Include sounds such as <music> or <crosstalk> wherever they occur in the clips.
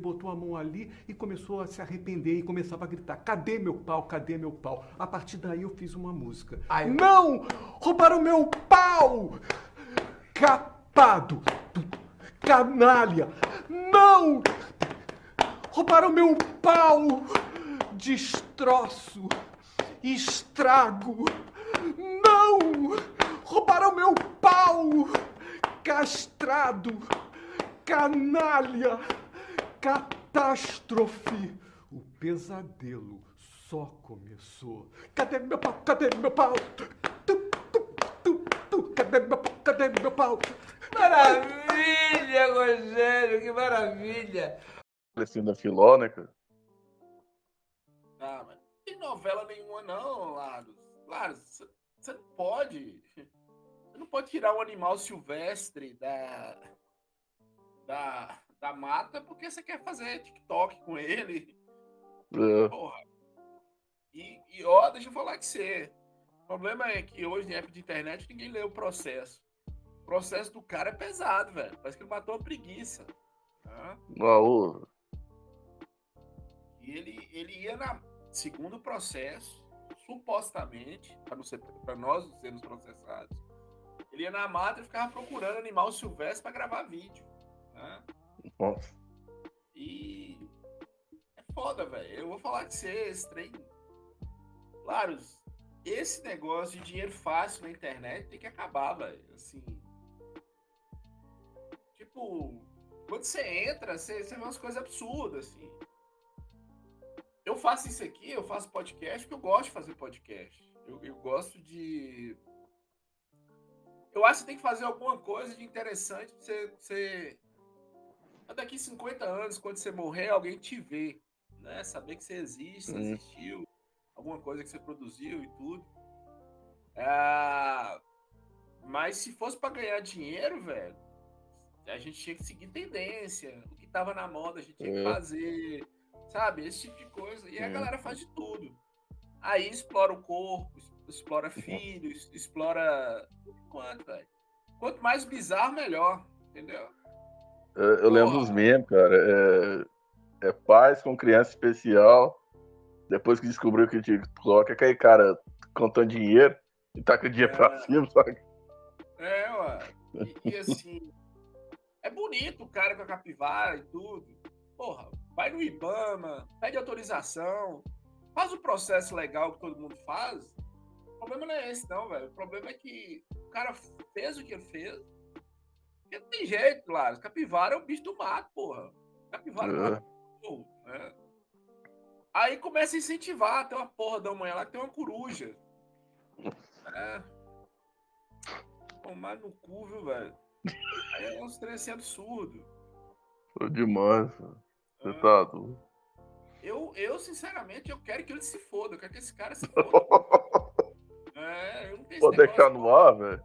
botou a mão ali e começou a se arrepender e começava a gritar: Cadê meu pau? Cadê meu pau? A partir daí eu fiz uma música. Ai, eu- Não! Roubaram meu pau! Capado! Canalha! Não! Roubaram meu pau! Destroço! Estrago! Não! Roubaram meu pau! Castrado! Canalha! Catástrofe! O pesadelo só começou. Cadê meu pau? Cadê meu pau? Tu, tu, tu, tu. Cadê meu pau? Cadê meu pau? Maravilha, Rogério, que maravilha. Parecendo da Filó, né, cara? Ah, mas não tem novela nenhuma, não, Laros. Laros, você- você não pode. Você não pode tirar um animal silvestre da, da, da mata porque você quer fazer TikTok com ele. É. Porra. E, e ó, deixa eu falar que você. O problema é que hoje, em época de internet, ninguém lê o processo. O processo do cara é pesado, velho. Parece que ele matou uma preguiça. tá? E ele, ele ia na. Segundo o processo, supostamente, para nós não sermos processados, ele ia na mata e ficava procurando animal silvestre para gravar vídeo. Né? Nossa. E é foda, velho. Eu vou falar que você, esse trem. Claro, esse negócio de dinheiro fácil na internet tem que acabar, velho. Assim. Tipo, quando você entra, você, você vê umas coisas absurdas, assim. Eu faço isso aqui, eu faço podcast porque eu gosto de fazer podcast. Eu, eu gosto de. Eu acho que tem que fazer alguma coisa de interessante pra você, você daqui 50 anos, quando você morrer, alguém te vê, né? Saber que você existe, Hum. existiu, alguma coisa que você produziu e tudo. Ah, mas se fosse para ganhar dinheiro, velho, a gente tinha que seguir tendência. O que tava na moda, a gente tinha que É. fazer, sabe? Esse tipo de coisa. E a Hum. galera faz de tudo. Aí explora o corpo, explora filhos, explora tudo quanto, velho. Quanto mais bizarro, melhor, entendeu? Eu, eu lembro dos memes, cara. É, é pais com criança especial. Depois que descobriu que o TikTok é aquele cara contando dinheiro e taca o pra É. cima, sabe? É, ué. E, e assim, é bonito o cara com a capivara e tudo. Porra, vai no Ibama, pede autorização, faz o processo legal que todo mundo faz. O problema não é esse, não, velho. O problema é que o cara fez o que ele fez. Porque não tem jeito, claro. Capivara é o bicho do mato, porra. Capivara é É. mata cachorro, né? Aí começa a incentivar. Tem uma porra da manhã lá que tem uma coruja. É. Tomar no cu, viu, velho? Aí é uns trem assim absurdo. Tô demais, mano. Você Ah, tá doido. Eu, eu, sinceramente, eu quero que ele se foda. Eu quero que esse cara se foda. <laughs> É, eu não tenho Pode deixar no ar, velho?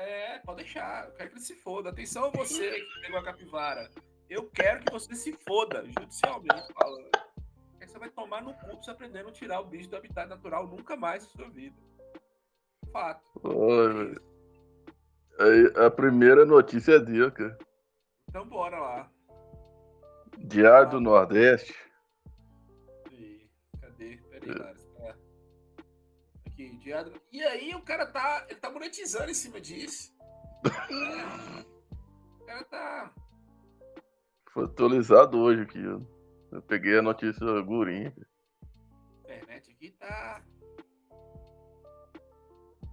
É, pode deixar. Eu quero que ele se foda. Atenção a você que pegou a capivara. Eu quero que você se foda, judicialmente falando. Aí você vai tomar no cu você aprender a não tirar o bicho do habitat natural nunca mais na sua vida. Fato. Aí, a primeira notícia é dele, cara. Então bora lá. Diário do Nordeste. E, cadê? Peraí. É. E aí o cara tá. Ele tá monetizando em cima disso. <laughs> O cara tá. Foi atualizado hoje aqui, ó. Eu peguei a notícia gurinha. A internet aqui tá.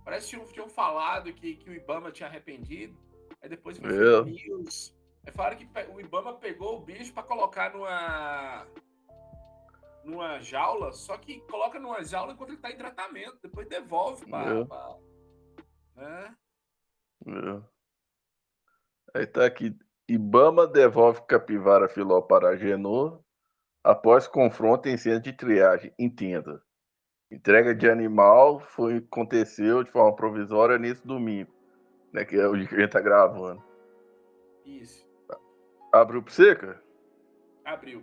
Parece que tinham, falado que, que o Ibama tinha arrependido. Aí depois foi É. news. Aí falaram que o Ibama pegou o bicho pra colocar numa. Numa jaula, só que coloca numa jaula enquanto ele tá em tratamento. Depois devolve pra. É. pra- né? É. Aí tá aqui. Ibama devolve capivara filó para Genô após confronto em centro de triagem. Entenda. Entrega de animal foi, aconteceu de forma provisória nesse domingo, né? Que é o dia que a gente tá gravando. Isso. Abriu pra você, cara? Abriu.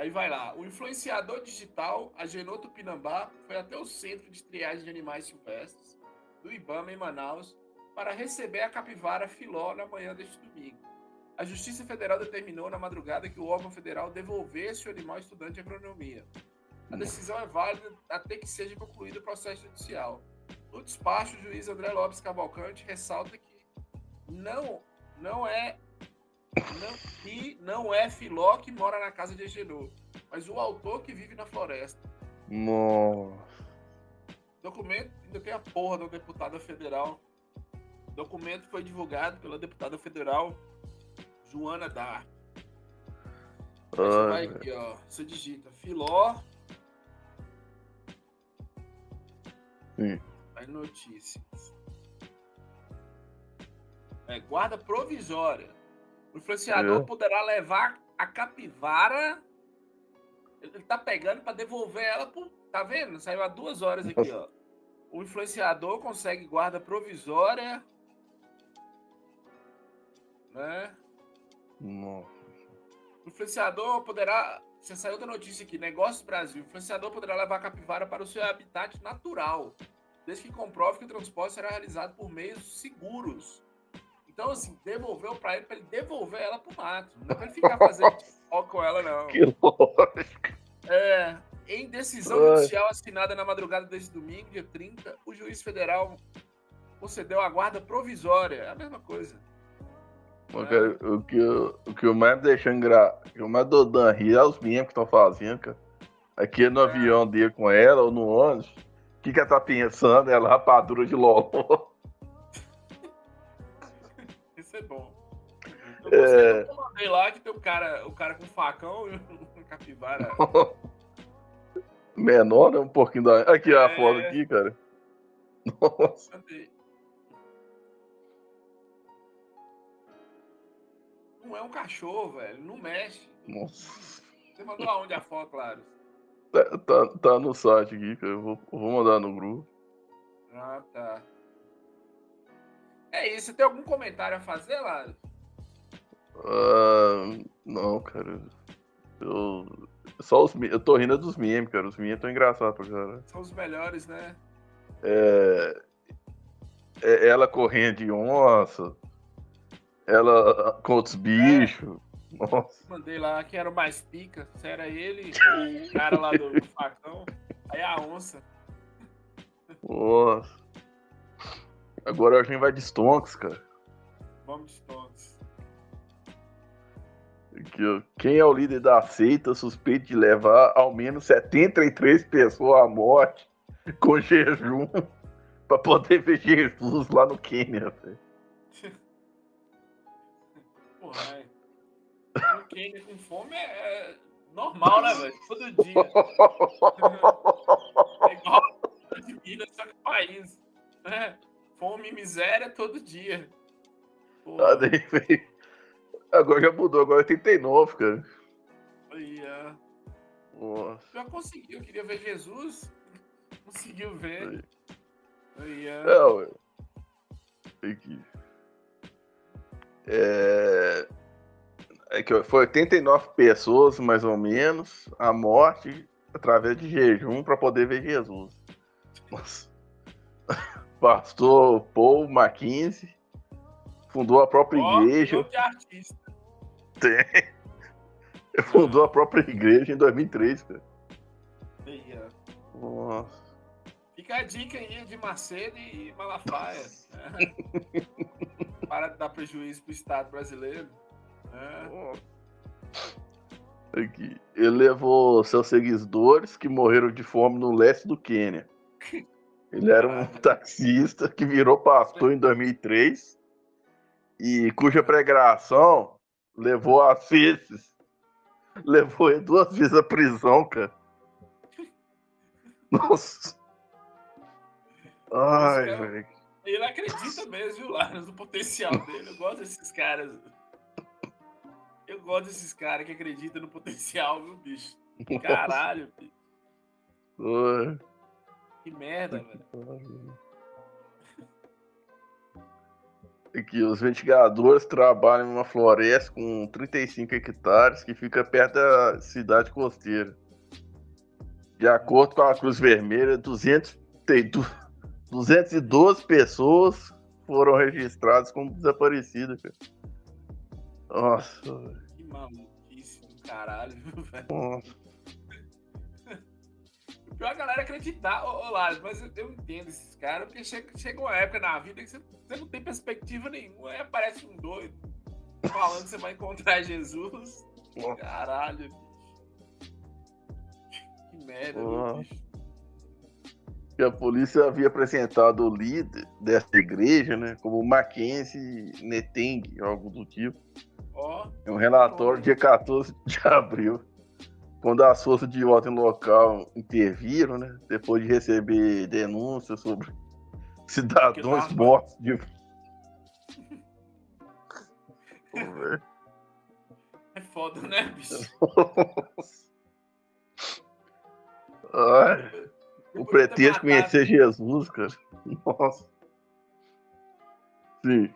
Aí vai lá. O influenciador digital Agenor Tupinambá foi até o centro de triagem de animais silvestres do Ibama em Manaus para receber a capivara filó na manhã deste domingo. a Justiça Federal determinou na madrugada que o órgão federal devolvesse o animal estudante de agronomia. A decisão é válida até que seja concluído o processo judicial. No despacho, o juiz André Lopes Cavalcante ressalta que não, não é não, e não é Filó que mora na casa de Egenô, mas o autor que vive na floresta. Nossa. Documento, ainda tem a porra da deputada federal. Documento foi divulgado pela deputada federal Joana Dark. Aí você vai Ai, aqui, ó. Você digita Filó. Sim. Aí notícias. É, guarda provisória. O influenciador É. poderá levar a capivara. Ele tá pegando para devolver ela pro. Tá vendo? Saiu há duas horas aqui, ó. O influenciador consegue guarda provisória. Né? Nossa. O influenciador poderá. Você saiu da notícia aqui, Negócios Brasil. O influenciador poderá levar a capivara para o seu habitat natural, desde que comprove que o transporte será realizado por meios seguros. Então, assim, devolveu para ele, para ele devolver ela pro mato. Não é para ele ficar fazendo foco com ela, não. Que lógico. É, em decisão Ai. judicial assinada na madrugada desse domingo, dia 30, o juiz federal concedeu a guarda provisória. É a mesma coisa. Cara, o, que, eu- o que eu mais engra... o que eu mais dou dan rir é os meninos que estão fazendo, cara. Aqui no avião dele com ela ou no ônibus. O que, que ela tá pensando? Ela rapadura de loló. É bom. Eu É. eu mandei lá que tem um cara, o cara com facão e um <laughs> capivara. Menor, né? Um pouquinho da. Aqui a É. foto aqui, cara. Nossa. Mandei. Não é um cachorro, velho. Não mexe. Nossa. Você mandou aonde a foto, claro? Tá, tá, tá no site aqui, cara. Eu vou, vou mandar no grupo. Ah, tá. É isso. Você tem algum comentário a fazer, Laro? Ah, não, cara. Eu. Só os, eu tô rindo dos memes, cara. Os memes tão engraçados pra caralho. São os melhores, né? É, é ela correndo de onça. Ela com outros bichos. Nossa. Mandei lá quem era o mais pica. Se era ele, o cara lá do, do <laughs> facão. Aí a onça. Nossa. Agora a gente vai de Stonks, cara. Vamos de. Aqui, ó. Quem é o líder da seita suspeito de levar ao menos 73 pessoas à morte com jejum <laughs> pra poder ver Jesus lá no Quênia, velho. <laughs> Porra, é. Um Kenny com fome é, é normal, né, velho? Todo dia. <laughs> É igual de Minas, só que país. Né? Fome e miséria todo dia. Porra, Ah, daí, velho. Agora já mudou, agora é 89, cara. aí, é. Nossa. Já conseguiu, queria ver Jesus. Conseguiu ver. Aí, é. É. Aqui. É... é que foi 89 pessoas, mais ou menos, a morte através de jejum para poder ver Jesus. Nossa. Pastor Paul Mackenzie fundou a própria Ó, igreja. de artista. <laughs> Fundou a própria igreja em 2003, cara. Nossa. Fica a dica aí de Macedo e Malafaia. né? <laughs> Para de dar prejuízo pro Estado brasileiro. né? Aqui. Ele levou seus seguidores que morreram de fome no leste do Quênia. <laughs> Ele era um <laughs> taxista que virou pastor em 2003 e cuja pregação levou às vezes <laughs> levou ele duas vezes à prisão, cara. Nossa. Ai, velho. Ele acredita mesmo, viu, Laras, no potencial dele. Eu gosto desses caras. Eu gosto desses caras que acreditam no potencial, viu, bicho? <laughs> Caralho, bicho. Ai. Que merda, velho. <laughs> Aqui, os ventiladores trabalham em uma floresta com 35 hectares que fica perto da cidade costeira. De acordo com a Cruz Vermelha, 200, tem du- 212 pessoas foram registradas como desaparecidas. cara. Nossa, Que maluquice do caralho, <laughs> velho. nossa. Pior é a galera acreditar, ô, ô Lázaro, mas eu, eu entendo esses caras, porque chega, chega uma época na vida que você, você não tem perspectiva nenhuma, aí aparece um doido falando que você vai encontrar <laughs> Jesus. Nossa. Caralho, bicho. Que merda, meu bicho. que a polícia havia apresentado o líder dessa igreja, né, como Mackenzie Neteng, algo do tipo, Ó, em um relatório dia 14 de abril, quando as forças de ordem local interviram, né, depois de receber denúncias sobre <laughs> cidadãos tava- mortos de... <laughs> É foda, né, bicho? <laughs> Ai, o pretexto conhecer Jesus, cara. Nossa. Sim.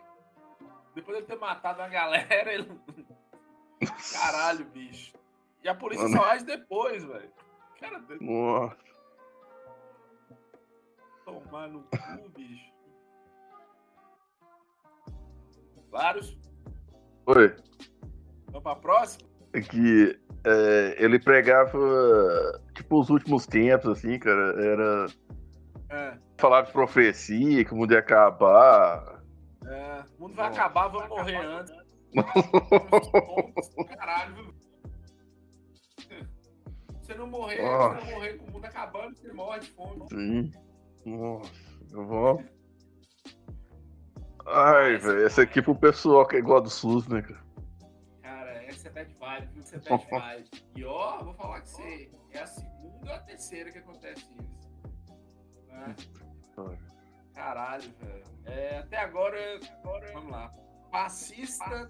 Depois de ter matado uma galera, ele. Caralho, bicho. E a polícia Mano. só age depois, velho. Cara, Nossa. tomar no cu, bicho. Vários. Oi. Vamos pra próxima? É que é, ele pregava tipo os últimos tempos, assim, cara. Era É. falar de profecia, que o mundo ia acabar. É. O mundo vai Nossa. acabar, vamos morrer antes. <laughs> Caralho, você não morrer, se Nossa. você não morrer com o mundo acabando, você morre de fome. Sim. Nossa, eu vou. Ai, velho, essa aqui pro pessoal que é igual do SUS, né, cara? Cara, essa é bad vibe, viu? Essa é bad vibe. E ó, vou falar que você é a segunda ou a terceira que acontece isso. Né? Caralho, velho. É, até agora, agora, vamos lá. Passista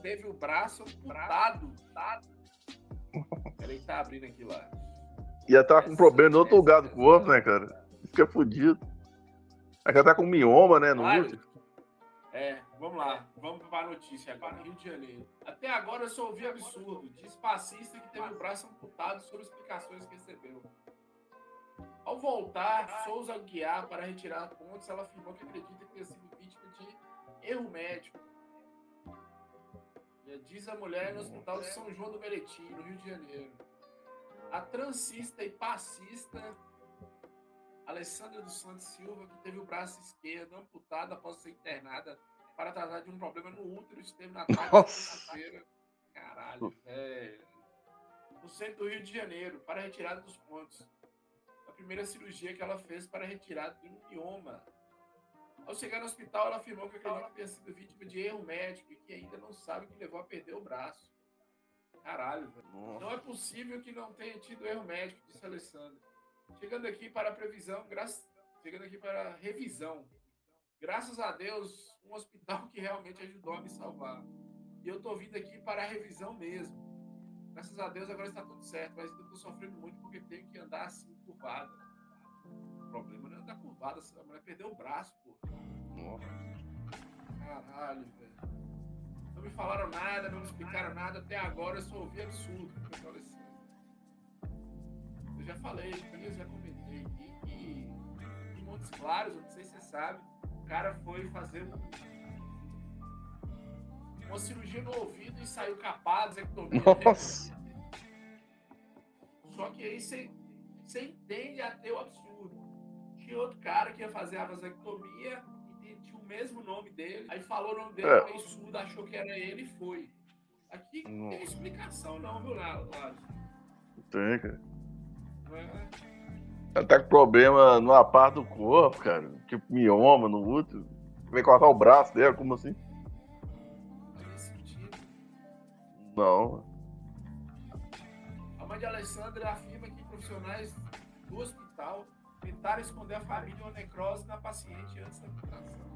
teve o braço amputado. Peraí, tá abrindo aqui lá. Ia tá com problema no outro lugar do corpo, né, cara? É fudido. Aí já tá com mioma, né, no Claro. útero. É, vamos lá. Vamos para a notícia agora. Rio de Janeiro. Até agora eu só ouvi absurdo. Diz passista que teve o braço amputado sobre explicações que recebeu. Ao voltar, Souza Guiar para retirar pontos, ela afirmou que acredita que tenha sido vítima de erro médico. Já Diz a mulher no hospital de São João do Meriti, no Rio de Janeiro. A transista e passista Alessandra dos Santos Silva, que teve o braço esquerdo amputado após ser internada para tratar de um problema no útero, esteve na terça-feira. Caralho, velho. No centro do Rio de Janeiro, para a retirada dos pontos. A primeira cirurgia que ela fez para a retirada de um mioma. Ao chegar no hospital, ela afirmou que acredita ter sido vítima de erro médico e que ainda não sabe o que levou a perder o braço. Caralho, velho. Não é possível que não tenha tido erro médico, disse a Alessandra. Chegando aqui para a previsão, graças, chegando aqui para a revisão. Graças a Deus, um hospital que realmente ajudou a me salvar. E eu tô vindo aqui para a revisão mesmo. Graças a Deus agora está tudo certo, mas eu tô sofrendo muito porque tenho que andar assim curvada. Problema não andar curvada, a mulher perdeu o braço, pô. Caralho, velho. Não me falaram nada, não me explicaram nada. Até agora eu só ouvi absurdo. eu falei assim. Eu já falei eu já comentei aqui que em Montes Claros, eu não sei se você sabe, o cara foi fazer um- uma cirurgia no ouvido e saiu capado, vasectomia. Nossa. Só que aí você, você entende até o absurdo. Tinha outro cara que ia fazer a vasectomia e tinha o mesmo nome dele. Aí falou o nome dele, É. meio surdo, achou que era ele e foi. Aqui não tem explicação não, viu, Lázaro? Tem, cara. É, Ela tá com problema numa parte do corpo, cara. Tipo mioma no útero. Vai cortar o braço dela, como assim? Não. A mãe de Alessandra afirma que profissionais do hospital tentaram esconder a família uma necrose na paciente antes da amputação.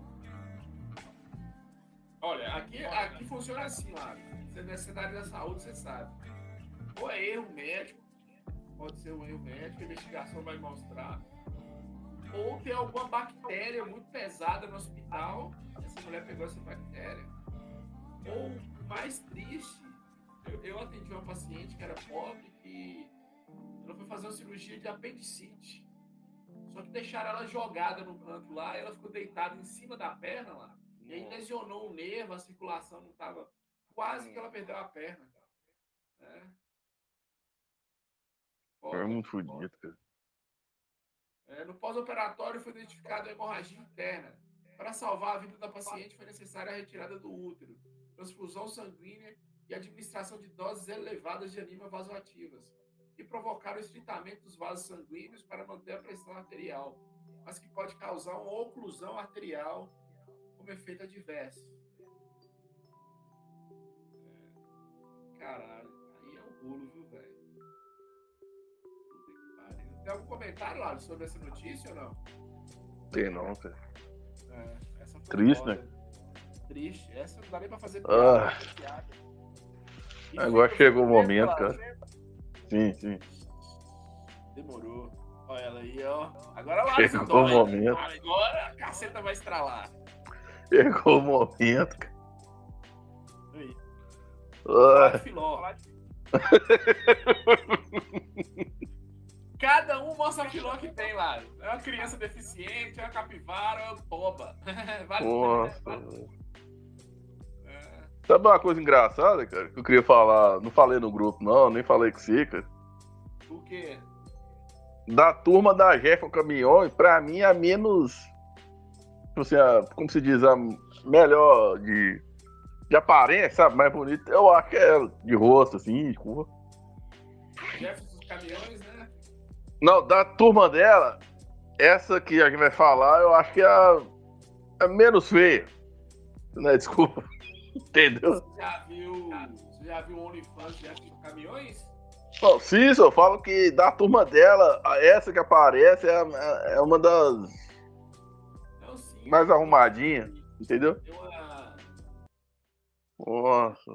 Olha, aqui, aqui funciona assim, lá. Você nessa área da saúde, você sabe. Ou é erro médico, pode ser um erro médico, a investigação vai mostrar. Ou tem alguma bactéria muito pesada no hospital, essa mulher pegou essa bactéria. Ou, mais triste, eu, eu atendi uma paciente que era pobre que ela foi fazer uma cirurgia de apendicite. Só que deixaram ela jogada no canto lá, ela ficou deitada em cima da perna lá. E aí lesionou o nervo, a circulação não estava Quase que ela perdeu a perna. Né? É muito fodido, cara. É, no pós-operatório foi identificada a hemorragia interna. Para salvar a vida da paciente, foi necessária a retirada do útero, transfusão sanguínea e administração de doses elevadas de anima vasoativas, que provocaram o estreitamento dos vasos sanguíneos para manter a pressão arterial, mas que pode causar uma oclusão arterial como efeito adverso. É, caralho, aí é um bolo, viu, velho? Puta que pariu. Tem algum comentário, Lalo, sobre essa notícia ou não? Tem não, cara. É, essa Triste, foda. né? Triste. Essa não dá nem pra fazer Ah. piada. E Agora chegou o momento, cara. Sim, sim. Demorou. Olha ela aí, ó. Agora lá Chegou o momento. Agora a caceta vai estralar. Chegou o momento, cara. Aí. Ah, Filó. Cada um mostra a filó que tem lá. É uma criança deficiente, é uma capivara, é uma toba. Vários <laughs> nossa. É. Sabe uma coisa engraçada, cara? Que eu queria falar. Não falei no grupo, não, nem falei com você, cara. O quê? Da turma da Jefferson Caminhões, pra mim, a menos. Tipo assim, a, como se diz, a melhor de, de aparência, sabe? Mais bonita. Eu acho que é ela, de rosto, assim, de cor. Jefferson caminhões, né? Não, da turma dela, essa que a gente vai falar, eu acho que é a, a menos feia. Né? Desculpa. Entendeu? Você já viu. Você já viu o OnlyFans de dos caminhões? Não, sim, eu falo que da turma dela, essa que aparece é, é uma das Não, sim. mais arrumadinhas, entendeu? Uma. Nossa.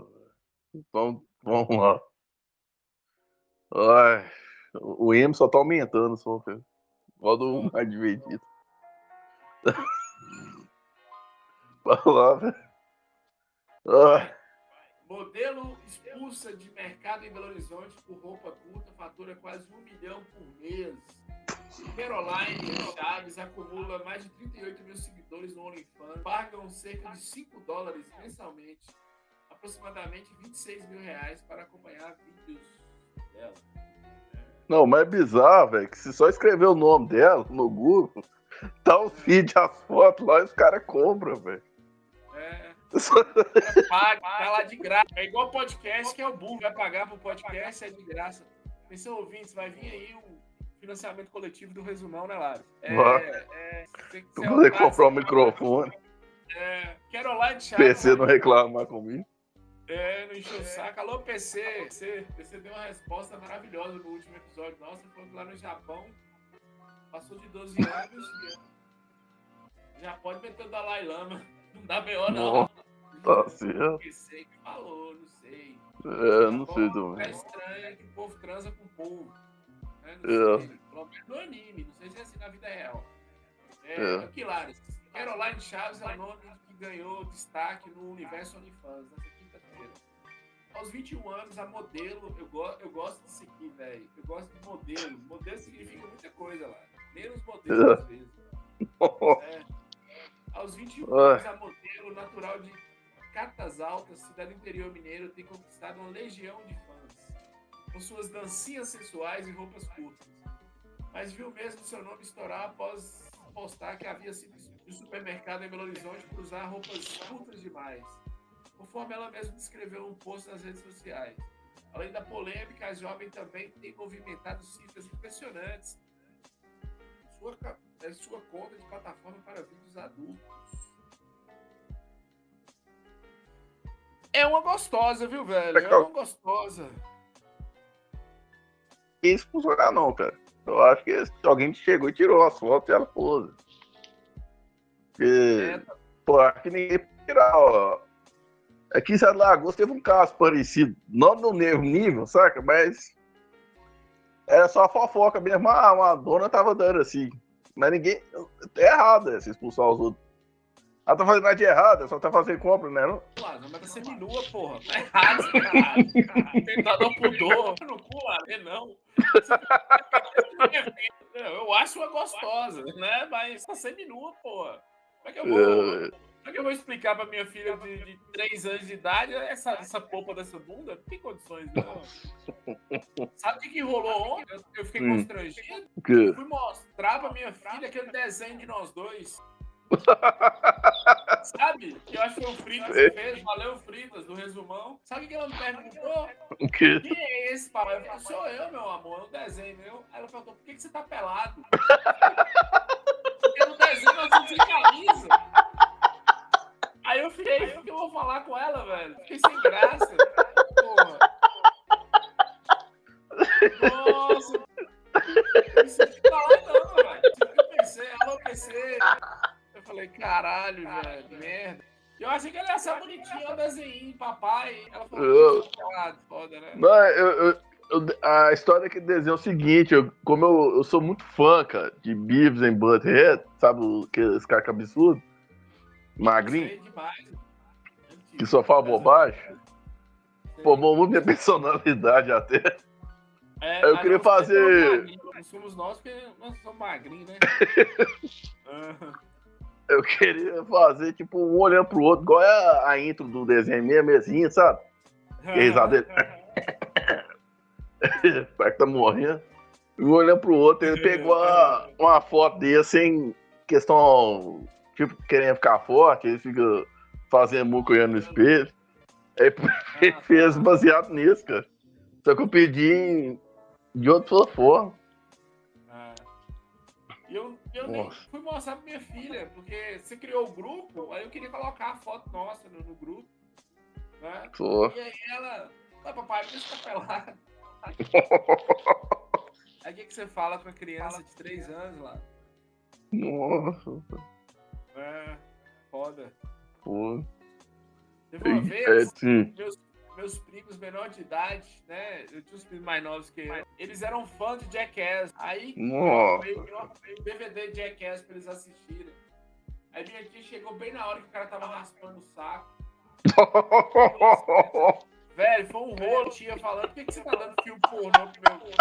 Então, vamos lá. Ai, o M só tá aumentando, só, cara. Modo mais dividido. <laughs> Vai Ai, Modelo expulsa de mercado em Belo Horizonte por roupa curta, fatura quase um milhão por mês. Caroline Chaves acumula mais de 38 mil seguidores no OnlyFans, pagam cerca de 5 dólares mensalmente, aproximadamente 26 mil reais para acompanhar vídeos dela. Não, mas é bizarro, velho, que se só escrever o nome dela no Google, <laughs> tá os vídeos, as fotos lá e os caras compram, velho. É, tá lá de graça. É igual podcast, que é o burro, vai pagar pro podcast, é de graça. Atenção, ouvintes, vai vir aí um financiamento coletivo do resumão, né, Lário? É, Vai. é, você, Tu é poder comprar um microfone, É, Caroline Chaves. PC não reclamar comigo. É, não encheu o saco. Alô, PC. PC, PC deu uma resposta maravilhosa no último episódio nosso. Falou que lá no Japão passou de 12 anos. Já pode meter o Dalai Lama. Não dá B.O. não. Tá certo. PC que falou, não sei. É, não sei É também. estranho que o povo transa com o povo. Né? É. Não sei. Pelo menos no anime. Não sei se é assim na vida real. É, É. Aquilares. Caroline Chaves é o nome que ganhou destaque no universo OnlyFans nessa quinta-feira. Aos 21 anos, a modelo, eu, go eu gosto disso aqui, velho. Eu gosto de modelo. Modelo significa muita coisa lá. Menos modelo, às <laughs> vezes. É. Aos 21 Ai. anos, a modelo natural de Catas Altas, cidade interior mineiro, tem conquistado uma legião de fãs, com suas dancinhas sensuais e roupas curtas. Mas viu mesmo seu nome estourar após postar que havia sido no supermercado em Belo Horizonte por usar roupas curtas demais. Conforme ela mesma descreveu num post nas redes sociais. Além da polêmica, a jovem também tem movimentado cifras impressionantes sua, em sua conta de plataforma para vídeos adultos. É uma gostosa, viu, velho? É uma gostosa. Isso funcionar não, cara. Eu acho que alguém chegou e tirou as fotos e ela pôs. Porque, É, pô, acho que ninguém tirar, ó. Aqui em Sete Lagoas teve um caso parecido, não no mesmo nível, saca? Mas era só fofoca mesmo. Ah, uma dona tava dando assim. Mas ninguém. É errado essa expulsar os outros. Ela tá fazendo nada de errado, só tá fazendo compra, né? Não? Lá, não vai ser minua, porra. Tá errado, cara. Tentar dar pudor. No cu, lá, né, não. Eu acho uma gostosa, né? Mas tá sendo minua, porra. Como é que eu vou É, Como é que eu vou explicar pra minha filha de, de 3 anos de idade essa, essa polpa dessa bunda? Não tem condições, não. Sabe o que, que rolou ontem? Eu, fiquei Hum. constrangido. Fui mostrar pra minha filha aquele desenho de nós dois. Sabe? Eu acho que foi o Fritas que fez. Valeu, Fritas, do resumão. Sabe o que ela me perguntou? O quê? Quem é esse, papai? Eu falei, sou eu, meu amor, é um desenho meu. Aí ela perguntou, por que, que você tá pelado? Porque no desenho nós estamos sem camisa. Aí eu fiquei, o que eu vou falar com ela, velho? Fiquei sem graça. Porra. Nossa. Não sei o que falar, não, velho. Eu pensei, alô, PC. Eu falei, caralho, velho, merda. Eu achei que ela ia ser bonitinha, o desenho, papai. Ela falou, Eu- "Pô, pelado, foda, né? Não, eu, eu- eu- a história que desenha é o seguinte, eu- como eu, eu sou muito fã, cara, de Beavis and Butthead, sabe o- aqueles caras absurdo? Magrinho, que só fala bobagem. Formou muito minha <laughs> personalidade até. É, Eu queria fazer- Não somos nós, porque nós somos magrinhos, né? <laughs> Eu queria fazer, tipo, um olhando pro outro, igual é a, intro do desenho mesmo, mesinha, sabe? Que risada dele. Parece que tá morrendo. Um olhando pro outro, ele pegou a- uma foto dele sem questão, tipo, querendo ficar forte, ele fica fazendo muco olhando no espelho. Aí <laughs> ele fez baseado nisso, cara. Só que eu pedi de outra forma. Ah. E eu, eu nem fui mostrar pra minha filha, porque você criou o grupo, aí eu queria colocar a foto nossa no, no grupo. Né? Só. E aí ela, ah, papai, por que você tá pelado? Aí o que, que você fala com a criança de 3 anos lá? Nossa, É, foda. pô. Teve uma É, vez, sim. meus, menores de idade, né? Eu tinha uns primos mais novos que eu. Eles eram fãs de Jackass. Aí arrumei o DVD de Jackass pra eles assistirem. Aí minha tia chegou bem na hora que o cara tava raspando o saco. <laughs> Velho, foi um rolo, tia, falando, por que, que você tá dando filme pornô pro meu. Eu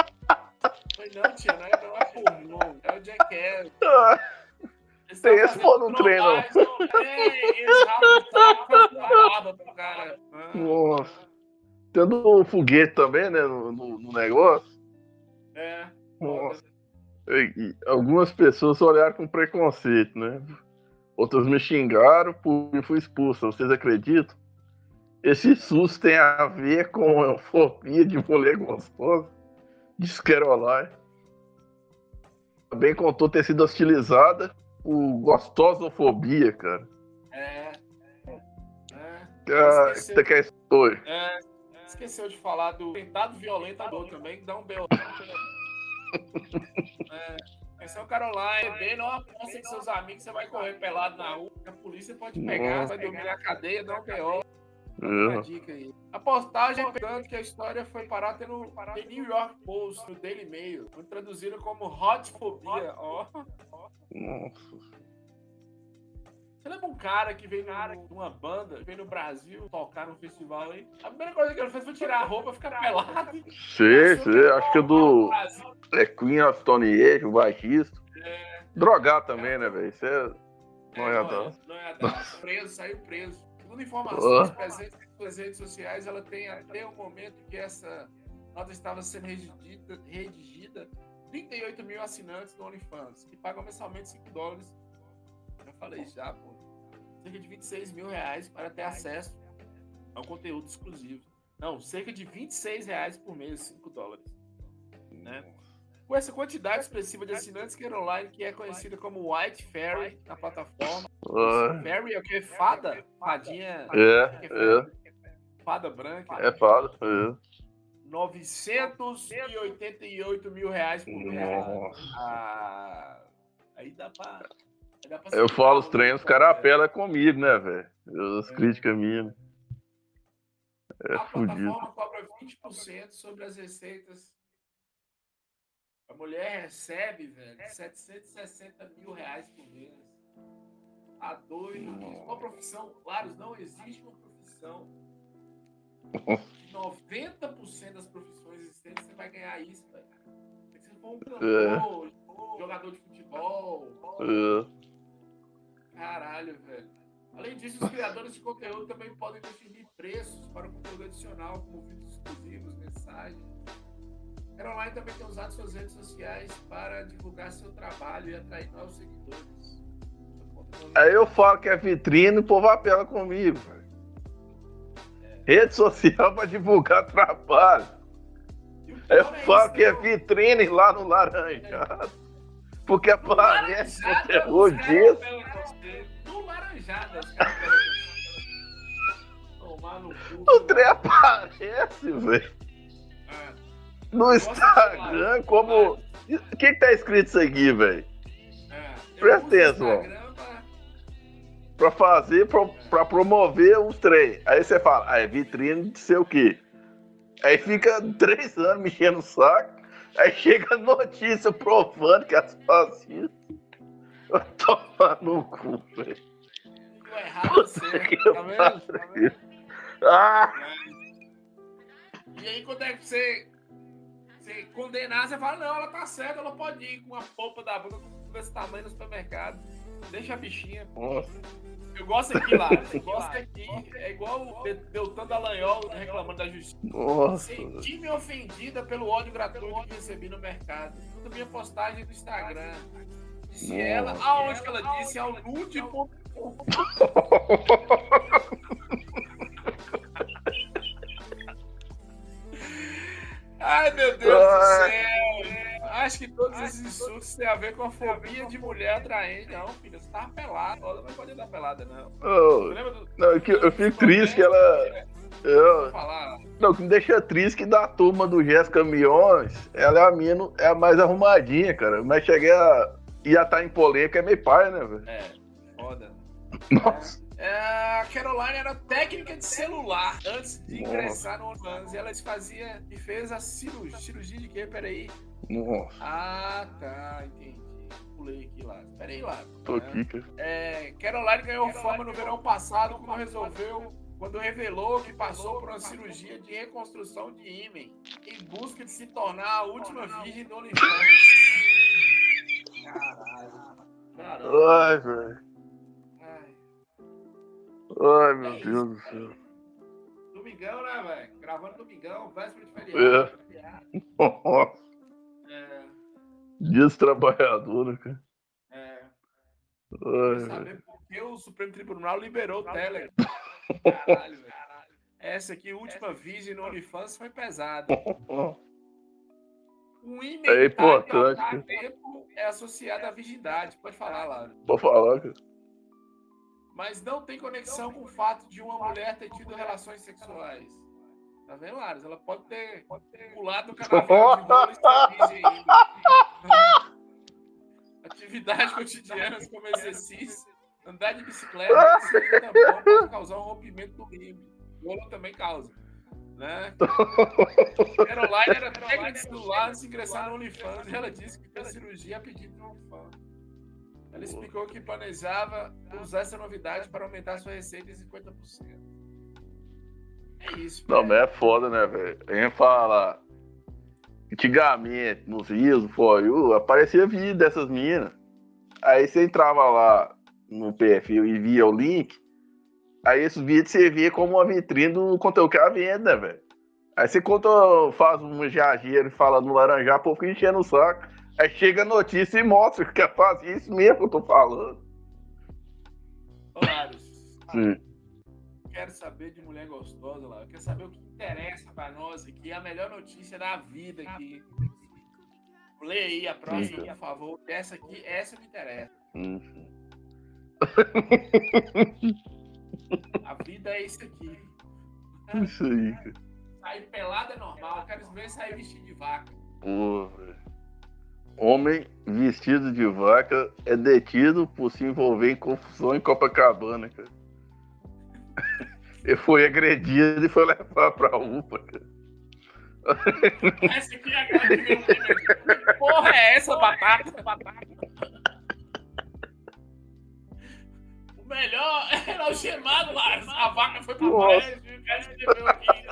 Falei, não, tia, não é, não é pornô, é o Jackass. Tem esse pô no treino. É, eles raspam o saco, barba pro cara. Nossa. Tendo um foguete também, né, no, no- no negócio. É, Nossa. E- e algumas pessoas olharam com preconceito, né? Outras me xingaram eu fui expulso. Vocês acreditam? Esse susto tem a ver com a fobia de mulher gostosa. Diz Caroline. Também contou ter sido hostilizada por gostosofobia, cara. É. É. Esqueceu. você quer oi. É, esqueceu de falar do tentado violentador também, que dá um B.O. É, esse é o Caroline, bem, não aposta com seus amigos, você vai correr pelado na rua, a polícia pode pegar, Nossa. vai dormir na cadeia, dá um B.O. É. Uma dica aí. A postagem pegando que a história foi parar no The New York Post, no Daily Mail, foi traduzido como Hotfobia, ó. Nossa. Você lembra um cara que veio num- numa banda, veio no Brasil tocar num festival aí? A primeira coisa que ele fez foi tirar a roupa e ficar pelado. Sei, sei, acho que é do é Queen of Stone Age, o baixista. Drogar também, né, velho? Isso é. Não é É, adão. Não é. Preso, saiu preso. Segundo informações presentes nas suas redes sociais, ela tem até o momento que essa nota estava sendo redigida, redigida 38 mil assinantes do OnlyFans, que pagam mensalmente 5 dólares. Já falei já, pô. Cerca de 26 mil reais para ter acesso ao conteúdo exclusivo. Não, cerca de 26 reais por mês, 5 dólares. Né? Com essa quantidade expressiva de assinantes, Caroline, que é conhecida como White Fairy na plataforma. Ah, Fairy é o que? Fada? Fadinha. É, é, Fada branca. é fada. É. 988 mil reais por mês. Nossa. Ah, aí dá pra. Eu falo os treinos, os caras apelam comigo, né, velho? As críticas minhas. É A fudido. plataforma cobra 20% sobre as receitas. A mulher recebe, velho, 760 mil reais por mês. Tá doido. Qual profissão? Claro, não existe uma profissão. <laughs> De 90% das profissões existentes, você vai ganhar isso, velho. Se for um cantor, jogador de futebol. É. Caralho, velho. Além disso, os criadores de conteúdo também podem definir preços para o conteúdo adicional, como vídeos exclusivos, mensagens. Caroline também tem usado suas redes sociais para divulgar seu trabalho e atrair novos seguidores. Aí eu falo que é vitrine e o povo apela comigo. velho. Rede social para divulgar trabalho. Eu é falo isso, que é vitrine lá no Laranjado. Porque aparece Laranjada, conteúdo os No Laranjada, os caras <laughs> apelam você. Tomar no cu. O trem aparece, velho. Ah, No Instagram, como. O que, que tá escrito isso aqui, velho? ah. Presta atenção. Instagram pra- Pra fazer, pro, pra promover os trem. Aí você fala, ah, é vitrine de sei o quê. Aí fica três anos mexendo o saco. Aí chega a notícia provando que as fascistas. <laughs> Vai tomar no cu, velho. Errado você, que tá vendo? Tá vendo? Ah! E aí, quando é que você, você condenar, você fala, não, ela tá certa, ela pode ir com a polpa da boca desse tamanho no supermercado. Deixa a bichinha. Nossa. Eu gosto aqui lá. Eu <laughs> gosto aqui. É igual o Beltrão Dallagnol reclamando da justiça. Nossa. Senti-me ofendida pelo ódio gratuito que recebi no mercado. Tudo minha postagem do Instagram. Disse Nossa. ela, aonde que ela disse? Ao nude.com. <laughs> Ai, meu Deus do Ai. céu. Acho que todos esses insultos têm a ver com a fobia de mulher atraente. Não, filha, você tava pelada. Ela não pode andar pelada, não. Lembra do. não, é que eu fico triste que ela. Eu, não, o que me deixa triste que da turma do Jéssica Caminhões, ela é a mina, é a mais arrumadinha, cara. Mas cheguei a. ia estar em polêmica, é meio pai, né, velho? É, foda. Nossa. É, a Caroline era técnica de celular antes de Nossa. ingressar no OnlyFans. E ela fazia e fez a cirurgia. Cirurgia de quê? Peraí. Nossa, Ah, tá, entendi. Pulei aqui lá. Peraí lá. tô aqui, cara. É, Caroline ganhou fama no verão passado quando resolveu. Quando revelou que passou por uma cirurgia de reconstrução de ímen em busca de se tornar a última virgem do OnlyFans. Caralho. Caralho. Ai, velho. Ai. Ai, meu Deus do céu. Domingão, né, velho? Gravando domingão, véspera de feriado. Nossa, É, dias trabalhador, cara. é. Ai, saber por que o Supremo Tribunal liberou o Telegram. <laughs> Caralho, velho. Essa aqui, última virgem no OnlyFans, foi pesada. <laughs> Um É importante, ao cara. tempo é associado à virgindade. Pode falar, Laura. Vou falar, cara. Mas não tem conexão com o fato de uma mulher ter tido relações sexuais. Tá vendo, Laras? Ela pode ter, pode ter pulado no canavial de ainda. <laughs> Atividades cotidianas como exercício, andar de bicicleta, isso também pode causar um rompimento do limbo. Rolo também causa. Né? Caroline <laughs> era técnica de celular de ingressar no OnlyFans e ela disse que fez cirurgia a pedido um fã. Ela explicou que planejava usar essa novidade para aumentar sua receita em 50%. É isso. Não, mas é foda, né, velho? A gente fala. Antigamente, nos rios, foi, uh, aparecia vídeo dessas minas. Aí você entrava lá no perfil e via o link. Aí esses vídeos você via como uma vitrine do conteúdo que ela vende, né, velho? Aí você conta, faz um jageiro e fala no laranjar, o povo fica enchendo o saco. Aí chega a notícia e mostra que ela faz isso mesmo que eu tô falando. Laros, Sim. quero saber de mulher gostosa lá. Eu quero saber o que interessa para nós aqui. A melhor notícia da vida aqui. Lê aí a próxima, Sim. por favor. Essa aqui, essa me interessa. Uhum. <laughs> A vida é isso aqui. Isso aí, cara. Sair pelado é normal. Eu quero ver sair vestido de vaca. Pô, velho. Homem vestido de vaca é detido por se envolver em confusão em Copacabana, cara. <laughs> Ele foi agredido e foi levar pra UPA, cara. Essa aqui é primeiro. Que porra é essa, batata? O melhor era o gemado lá. A vaca foi pro prédio e o cara escreveu aqui. né?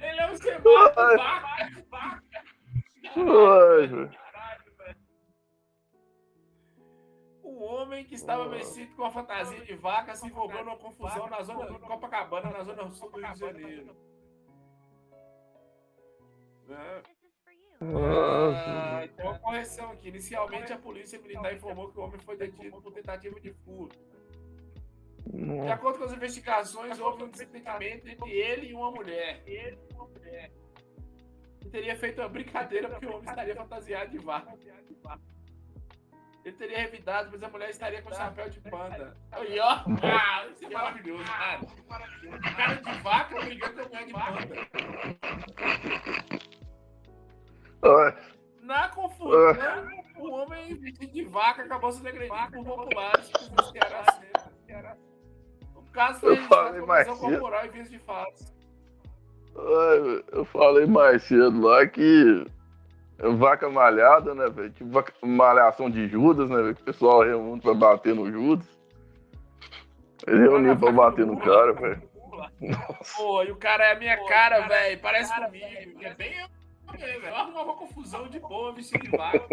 Ele é o gemado vaca. vaca. Ai, velho. Caralho, velho. estava vestido com a fantasia de vaca se envolveu numa confusão na zona de Copacabana, na zona sul do Rio de Janeiro. Né? Ah, tem uma correção aqui. Inicialmente, a polícia militar informou que o homem foi detido por tentativa de furto. De acordo com as investigações, houve um desentendimento entre ele e uma mulher. Ele e uma mulher. E teria feito uma brincadeira porque o homem estaria fantasiado de vaca. Ele teria revidado, mas a mulher estaria com chapéu de panda. Aí, ó. Ah, isso é maravilhoso, cara. Cara de vaca brigando com a mulher de panda. Na confusão, o homem vestido de vaca acabou sendo agredido por populares que era assim. O caso foi Eu falei mais confusão cedo. corporal em vias de Eu falei mais cedo lá que vaca malhada, né, velho? Tipo vaca- malhação de Judas, né, velho? Que o pessoal reúne pra bater no Judas. Eles reuniram pra bater no cara, velho. Pô, e o cara é a minha cara, velho. Parece comigo. É bem eu também, velho. Arrumava uma confusão de boa, vestido de vaca.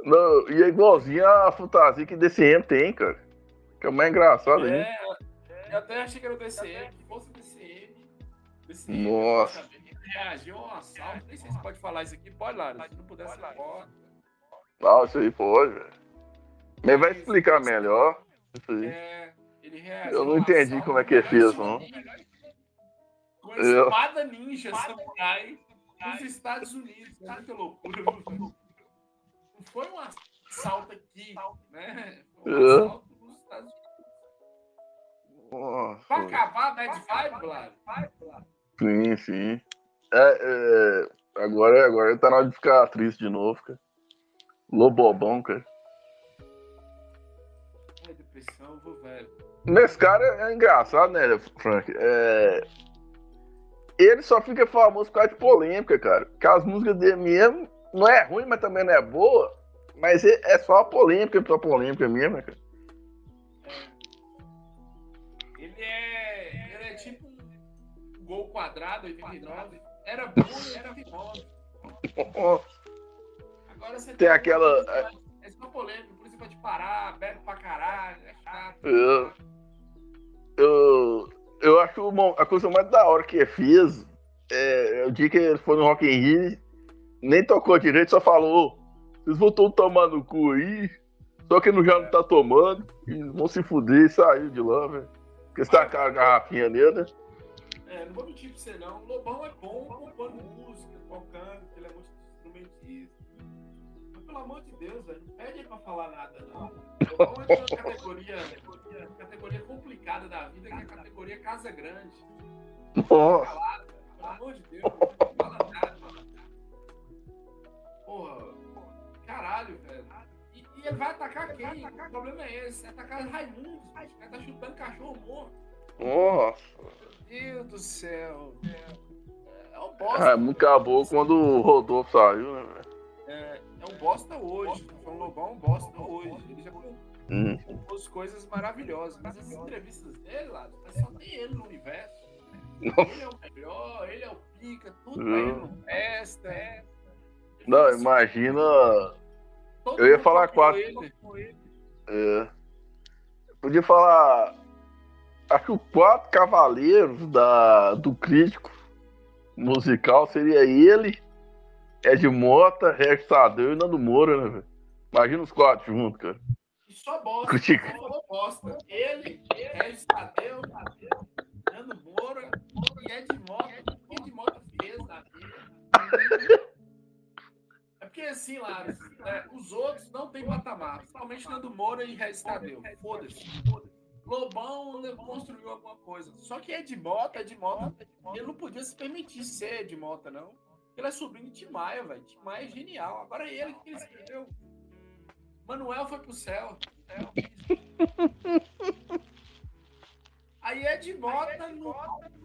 Não, e é igualzinho a fantasia que DCM tem, cara. Que é o mais engraçado aí. É, eu até achei que era o DCM. Se fosse o DCM. DCM Nossa. ele reagiu a um assalto. Nem sei se pode falar isso aqui. Pode, Lara. Se não puder, pode. Não, isso aí pode, velho. Mas vai explicar melhor. Isso aí. É, ele reagiu Eu não entendi como é que ele fez, não. Espada ninja samurai nos Estados Unidos. É muita loucura. Não foi um assalto aqui, né? Foi um É. assalto nos Estados Unidos. Pra acabar a bad vibe, Vlad? Sim, sim. É, é, agora, agora tá na hora de ficar triste de novo, cara. Lobobão, cara. Ai, depressão, eu vou velho. Nesse cara é engraçado, né, Frank? É... Ele só fica famoso por causa de polêmica, cara. Porque as músicas dele mesmo não é ruim, mas também não é boa. Mas é é só a polêmica, só a polêmica mesmo, né, cara. Ele é, ele é tipo um gol quadrado, 89. Era bom era bom. <laughs> Agora você Tem aquela- É só polêmico, por isso vai te parar, bebe pra caralho, é chato. Eu, eu, eu acho uma- a coisa mais da hora que ele fez é o dia que ele foi no Rock in Rio, nem tocou direito, só falou, "Ô, vocês todos tomar no cu aí, só que não já não tá tomando, e vão se fuder e saiu de lá, velho. Porque você tacaram a garrafinha nele, né? É, não vou mentir pra você não. O Lobão é bom compondo música, tocando, ele é muito instrumentista. Pelo amor de Deus, velho, não pede ele pra falar nada, não. O Lobão é uma categoria, categoria complicada da vida, que é a categoria Casa Grande. Nossa, Pelo amor de Deus, não fala nada. Porra, caralho, velho. E, e ele vai atacar quem? O problema é esse, é atacar Raimundo. O cara tá chutando cachorro morto. nossa. Meu Deus do céu. É um bosta. Raimundo acabou quando o Rodolfo saiu, né, velho? É, é um bosta hoje. Foi um Lobão um bosta hoje. Ele já Hum. compôs coisas maravilhosas. Mas as entrevistas dele, lá, só tem ele no universo. Nossa. Ele é o melhor, ele é o pica, tudo pra Hum. ele não presta. É. Não, imagina. todo eu ia falar copiou quatro. ele. É. Podia falar. Acho que o quatro cavaleiros da, do crítico musical seria ele, Ed Mota, Regis Tadeu e Nando Moura, né, velho? Imagina os quatro juntos, cara. E só bosta. Critica. Só bosta. Ele, Regis Tadeu, Nando Moura e Ed Mota. O que Ed Mota fez na vida? É porque assim, Lara, é, os outros não tem patamar. Principalmente Nando Moura e Regis Tadeu. Foda-se. Lobão né, construiu alguma coisa. Só que Ed Mota, Ed Mota, ele não podia se permitir ser Ed Mota, não. Ele é sobrinho de Tim Maia, velho. Tim Maia é genial. Agora ele que ele escreveu. Manuel foi pro céu. Aí Ed Mota, no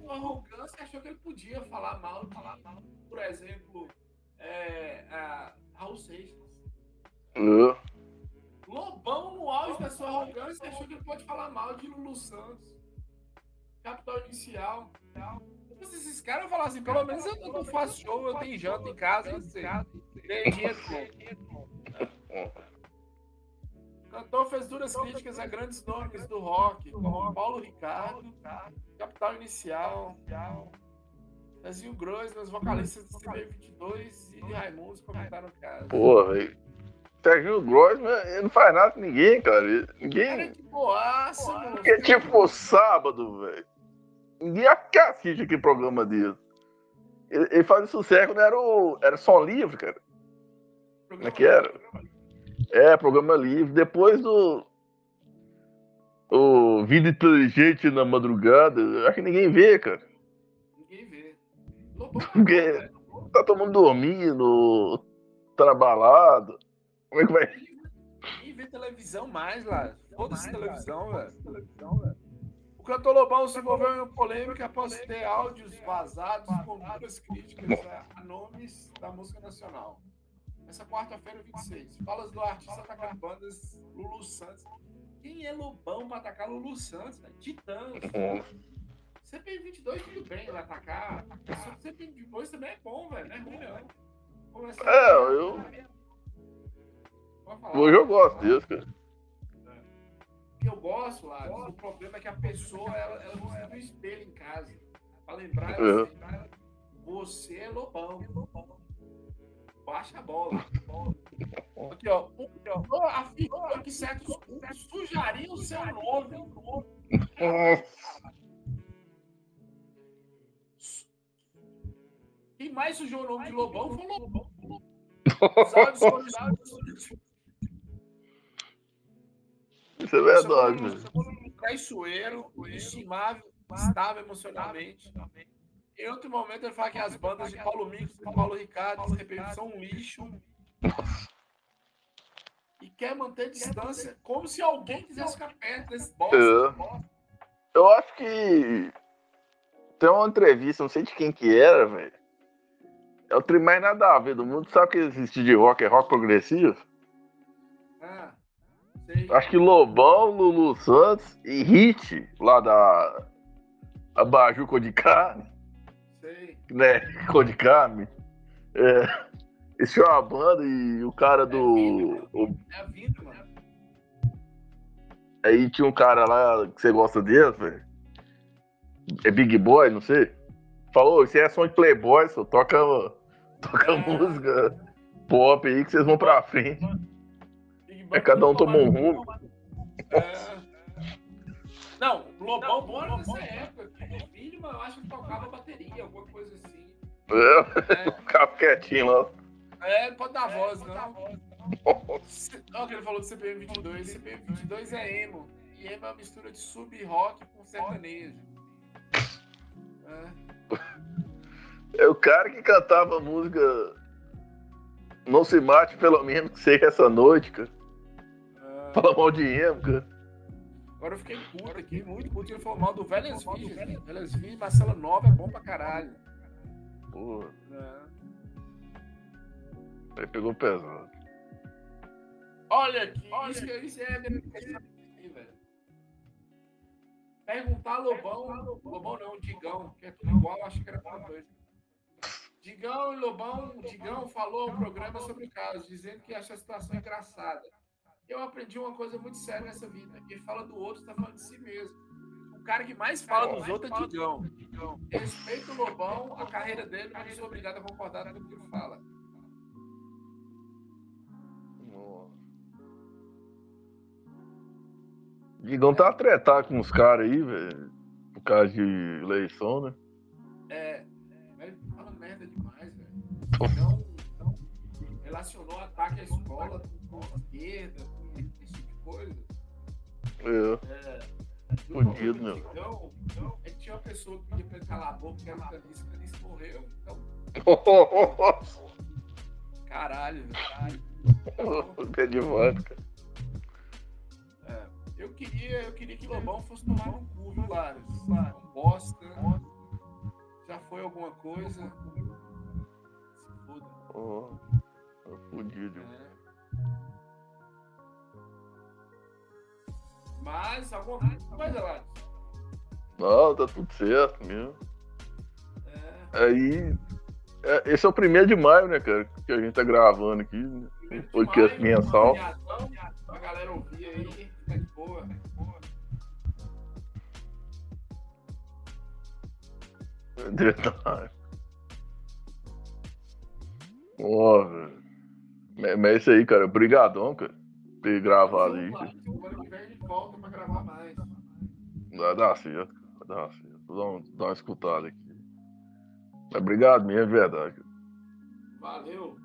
arrogância, achou que ele podia falar mal, falar mal. Por exemplo, é, a Raul Seixas. É. Lobão, no auge da sua arrogância, achou que ele pode falar mal de Lulu Santos. Capital inicial. Depois esses caras falar assim, pelo menos eu não faço show, eu tenho janta em casa, eu sei. Tem dinheiro, cantor fez duras críticas a grandes nomes do rock, como Paulo Ricardo, Capital Inicial, Zezinho Groisman, os vocalistas do CB22 e de Raimundos comentaram o caso. Pô, velho. Serginho Grossman, ele não faz nada com ninguém, cara. Ele- Cara, Ninguém. que boaça, mano. Porque, tipo, sábado, velho. Ninguém que assiste aquele programa dele. Ele, ele fazia sucesso quando era, o, era som livre, cara. Como é que era? É, programa livre. Depois do. O Vida Inteligente na Madrugada, acho que ninguém vê, cara. Ninguém vê. Lobão, Porque né? tá todo mundo dormindo, trabalhado. Como é que vai? Ninguém vê televisão mais lá. Foda-se televisão, velho. O cantor Lobão se envolveu em polêmica após ter áudios vazados com duras críticas a, nomes da música nacional. Nessa quarta-feira, 26. Falas do artista atacando bandas Lulu Santos. Quem é Lobão pra atacar Lulu Santos, velho? Titãs. CP22 tudo bem, vai atacar. Só que CP22 também é bom, velho. Não é ruim, não. Começa- É, eu- falar. Hoje eu gosto disso, cara. Eu gosto lá, o problema é que a pessoa ela, ela não tem um espelho em casa. Pra lembrar, É. assim, você é lobão. Baixa a bola. Aqui, ó. Afirmou que certos sujariam o seu nome. Quem mais sujou o nome de Lobão foi o Lobão. Foram expostos. <laughs> Isso é verdade, traiçoeiro, estimável, estável emocionalmente. Em outro momento, ele fala que as bandas de Paulo Mix e Paulo Ricardo de repente, são um lixo. E quer manter distância, como se alguém quisesse ficar perto desse bosta. É. Eu acho que tem uma entrevista, não sei de quem que era, velho. É o trem mais nada a ver do mundo. Sabe que existe de rock, é rock progressivo? Sei. Acho que Lobão, Lulu Santos e Hit, lá da Abaju Carne, sei. né? De. É, esse é uma banda e o cara do. o- É a vida, mano. aí tinha um cara lá que você gosta dele, velho. É Big Boy, não sei. Falou, isso é som de Playboy, só toca, toca É. música pop aí que vocês vão pra frente. Big É, cada um toma um rumo. É. Não, Lobão bom era nessa época. que O filho, mano, eu acho que tocava bateria, alguma coisa assim. É, É. ficava quietinho lá. É, não pode dar voz, não. Se- Olha o que ele falou do CPM 22. CPM 22 é emo. E emo é uma mistura de sub-rock com sertanejo. É. É o cara que cantava a música Não se mate, pelo menos que seja essa noite, cara. É. Fala mal de emo. Agora eu fiquei puto aqui, muito puto. que Ele falou mal do Velhas Virgens. Velhas Virgens, Marcela Nova é bom pra caralho. Porra, É. aí pegou pesado. Olha aqui, isso, que- isso é aqui, velho. Perguntar Lobão, Lobão não, Digão, que é tudo igual, acho que era uma coisa. Digão e Lobão, Digão falou no programa sobre o caso, dizendo que acha a situação engraçada. Eu aprendi uma coisa muito séria nessa vida. Quem fala do outro está falando de si mesmo. O cara que mais fala dos outros é Digão. Respeito o Lobão, a carreira dele, mas sou obrigado a concordar com o que ele fala. Digão tá tretado com os caras aí, velho. Por causa de eleição, né? É, velho, fala merda demais, velho. Não, não relacionou ataque à escola com a esquerda, com esse tipo de coisa. É. O Fudido, problema meu. do Digão é que tinha uma pessoa que pedia pra ele calar a boca, que era Canice, o Canice morreu. Então, <laughs> caralho, velho. Pé de vodka. É, eu queria, eu queria que Lobão fosse tomar no cu, viu, Lares? Um bosta. Já foi alguma coisa. Se foda. Oh, fudido. É. Mas alguma coisa lá. Não, tá tudo certo mesmo. É, Aí. é, Esse é o primeiro de maio, né, cara? Que a gente tá gravando aqui. né? de Podcast maio, mensal. feriadão, Pra galera ouvir aí. Fica de boa. Verdade. Ó, velho. Mas mas é isso aí, cara. Obrigadão, cara. Gravado aí. cara. Semana que vem a gente volta pra gravar mais. Vai dar certo. Vai dar certo. Vou dar, um- uma escutada aqui. Obrigado mesmo, é verdade. Valeu.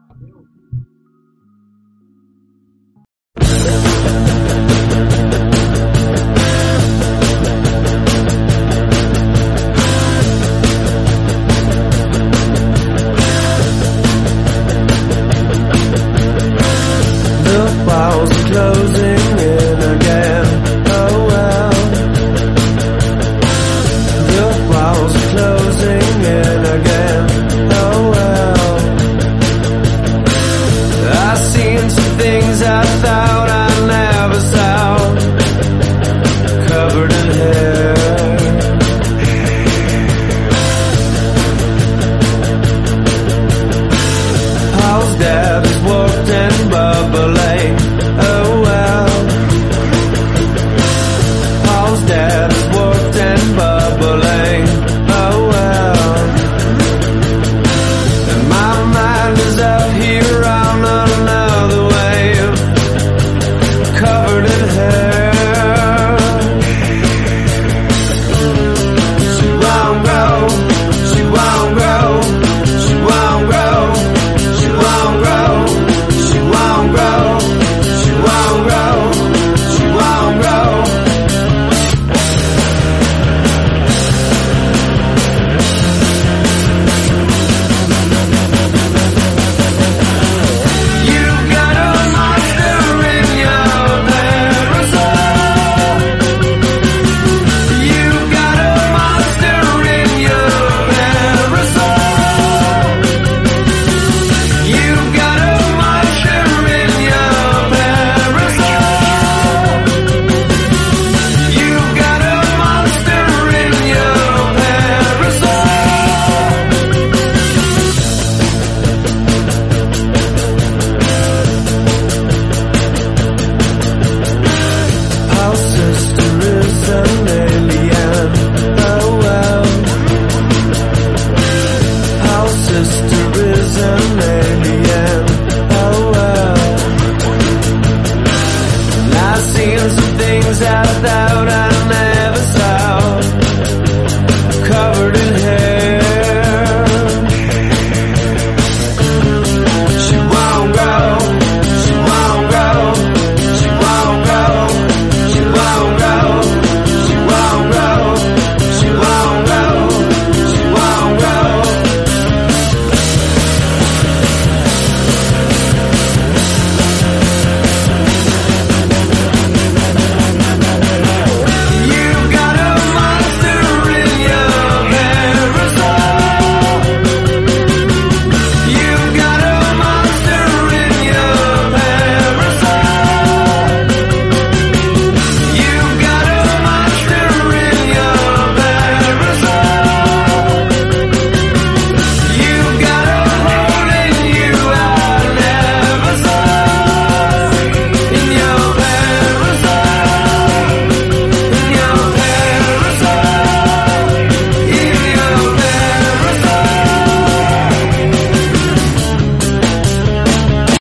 The left.